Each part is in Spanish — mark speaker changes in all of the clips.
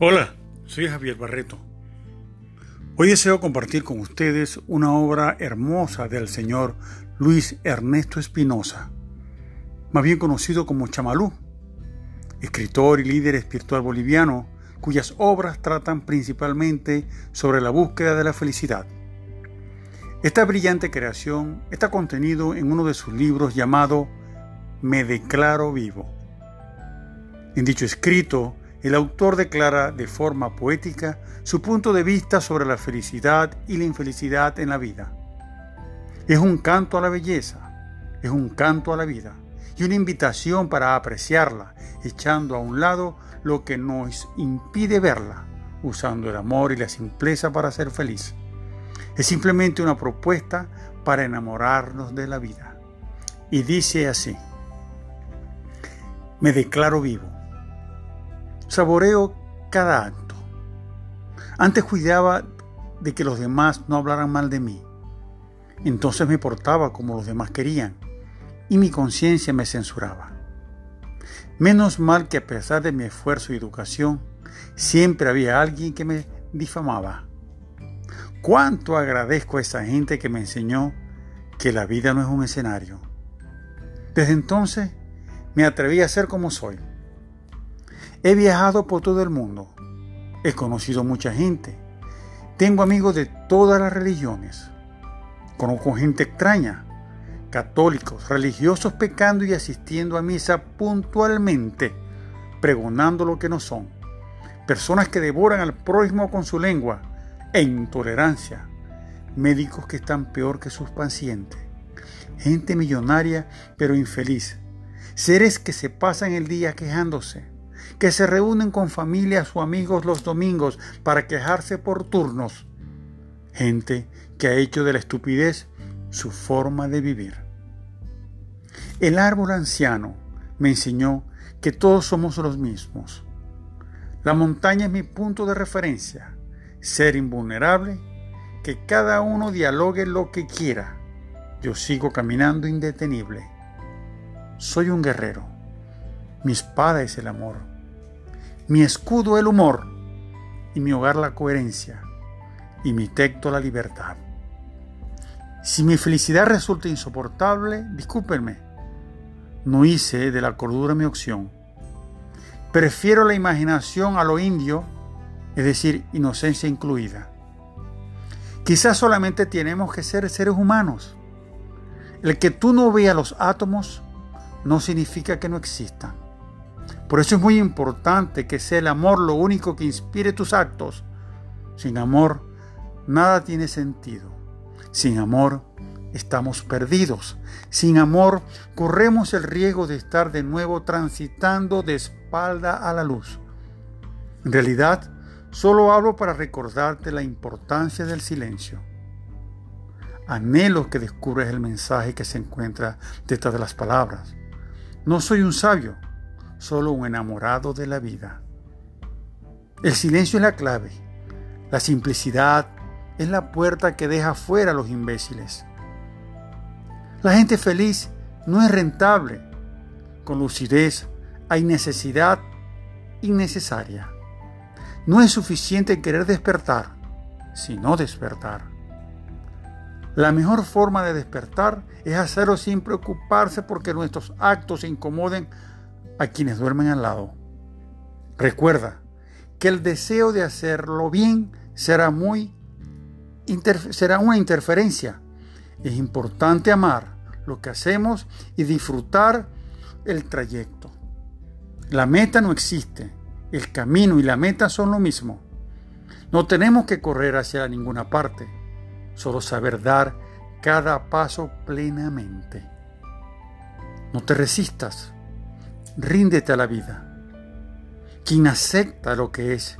Speaker 1: Hola, soy Javier Barreto. Hoy deseo compartir con ustedes una obra hermosa del señor Luis Ernesto Espinosa, más bien conocido como Chamalú, escritor y líder espiritual boliviano cuyas obras tratan principalmente sobre la búsqueda de la felicidad. Esta brillante creación está contenido en uno de sus libros llamado Me declaro vivo. En dicho escrito, el autor declara de forma poética su punto de vista sobre la felicidad y la infelicidad en la vida. Es un canto a la belleza, es un canto a la vida y una invitación para apreciarla, echando a un lado lo que nos impide verla, usando el amor y la simpleza para ser feliz. Es simplemente una propuesta para enamorarnos de la vida. Y dice así, me declaro vivo Saboreo cada acto. Antes cuidaba de que los demás no hablaran mal de mí. Entonces me portaba como los demás querían y mi conciencia me censuraba. Menos mal que a pesar de mi esfuerzo y educación, siempre había alguien que me difamaba. Cuánto agradezco a esa gente que me enseñó que la vida no es un escenario. Desde entonces me atreví a ser como soy He viajado por todo el mundo. He conocido mucha gente. Tengo amigos de todas las religiones. Conozco gente extraña, católicos, religiosos pecando y asistiendo a misa puntualmente, pregonando lo que no son. Personas que devoran al prójimo con su lengua e intolerancia. Médicos que están peor que sus pacientes. Gente millonaria pero infeliz. Seres que se pasan el día quejándose que se reúnen con familias o amigos los domingos para quejarse por turnos. Gente que ha hecho de la estupidez su forma de vivir. El árbol anciano me enseñó que todos somos los mismos. La montaña es mi punto de referencia. Ser invulnerable, que cada uno dialogue lo que quiera. Yo sigo caminando indetenible. Soy un guerrero. Mi espada es el amor mi escudo el humor y mi hogar la coherencia y mi texto la libertad. Si mi felicidad resulta insoportable, discúlpenme. No hice de la cordura mi opción. Prefiero la imaginación a lo indio, es decir, inocencia incluida. Quizás solamente tenemos que ser seres humanos. El que tú no veas los átomos no significa que no existan. Por eso es muy importante que sea el amor lo único que inspire tus actos. Sin amor, nada tiene sentido. Sin amor, estamos perdidos. Sin amor, corremos el riesgo de estar de nuevo transitando de espalda a la luz. En realidad, solo hablo para recordarte la importancia del silencio. Anhelo que descubres el mensaje que se encuentra detrás de las palabras. No soy un sabio, solo un enamorado de la vida. El silencio es la clave. La simplicidad es la puerta que deja fuera a los imbéciles. La gente feliz no es rentable. Con lucidez hay necesidad innecesaria. No es suficiente querer despertar, sino despertar. La mejor forma de despertar es hacerlo sin preocuparse porque nuestros actos incomoden a quienes duermen al lado. Recuerda que el deseo de hacerlo bien será muy será una interferencia. Es importante amar lo que hacemos y disfrutar el trayecto. La meta no existe. El camino y la meta son lo mismo. No tenemos que correr hacia ninguna parte, solo saber dar cada paso plenamente. No te resistas ríndete a la vida. Quien acepta lo que es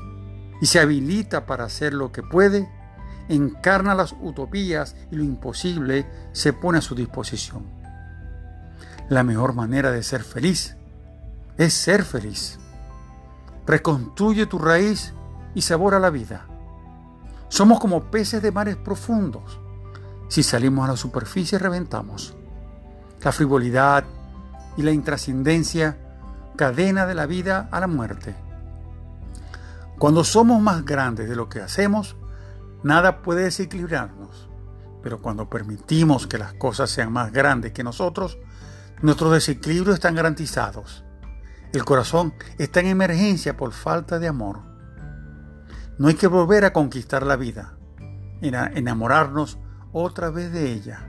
Speaker 1: y se habilita para hacer lo que puede, encarna las utopías y lo imposible se pone a su disposición. La mejor manera de ser feliz es ser feliz. Reconstruye tu raíz y sabora la vida. Somos como peces de mares profundos. Si salimos a la superficie reventamos. La frivolidad y la intrascendencia cadena de la vida a la muerte. Cuando somos más grandes de lo que hacemos, nada puede desequilibrarnos. Pero cuando permitimos que las cosas sean más grandes que nosotros, nuestros desequilibrios están garantizados. El corazón está en emergencia por falta de amor. No hay que volver a conquistar la vida, enamorarnos otra vez de ella.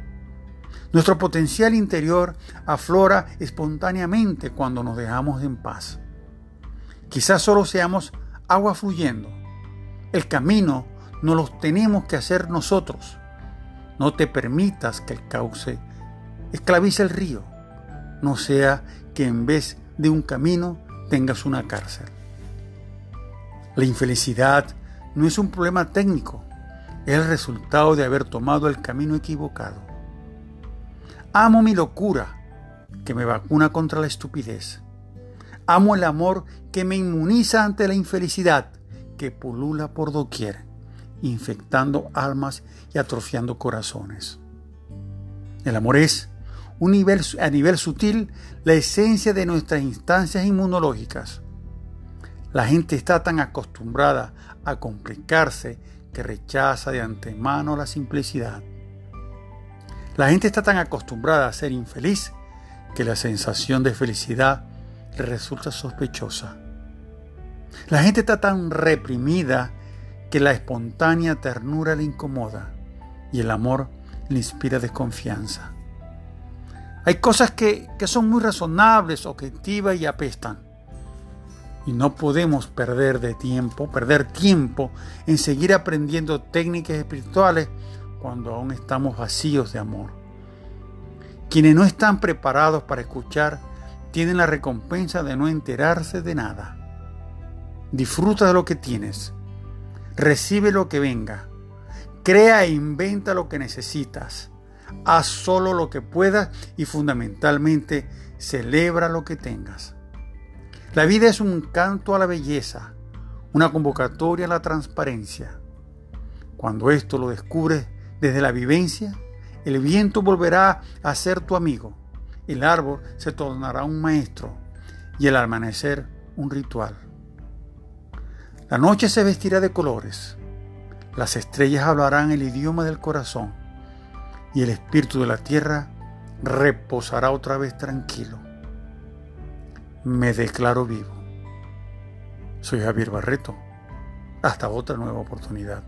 Speaker 1: Nuestro potencial interior aflora espontáneamente cuando nos dejamos en paz. Quizás solo seamos agua fluyendo. El camino no lo tenemos que hacer nosotros. No te permitas que el cauce esclavice el río. No sea que en vez de un camino tengas una cárcel. La infelicidad no es un problema técnico, es el resultado de haber tomado el camino equivocado. Amo mi locura, que me vacuna contra la estupidez. Amo el amor que me inmuniza ante la infelicidad, que pulula por doquier, infectando almas y atrofiando corazones. El amor es, a nivel sutil, la esencia de nuestras instancias inmunológicas. La gente está tan acostumbrada a complicarse que rechaza de antemano la simplicidad. La gente está tan acostumbrada a ser infeliz que la sensación de felicidad le resulta sospechosa. La gente está tan reprimida que la espontánea ternura le incomoda y el amor le inspira desconfianza. Hay cosas que, que son muy razonables, objetivas y apestan. Y no podemos perder de tiempo, perder tiempo en seguir aprendiendo técnicas espirituales cuando aún estamos vacíos de amor. Quienes no están preparados para escuchar tienen la recompensa de no enterarse de nada. Disfruta de lo que tienes. Recibe lo que venga. Crea e inventa lo que necesitas. Haz solo lo que puedas y fundamentalmente celebra lo que tengas. La vida es un canto a la belleza, una convocatoria a la transparencia. Cuando esto lo descubres desde la vivencia, el viento volverá a ser tu amigo, el árbol se tornará un maestro y el amanecer un ritual. La noche se vestirá de colores, las estrellas hablarán el idioma del corazón y el espíritu de la tierra reposará otra vez tranquilo. Me declaro vivo. Soy Javier Barreto. Hasta otra nueva oportunidad.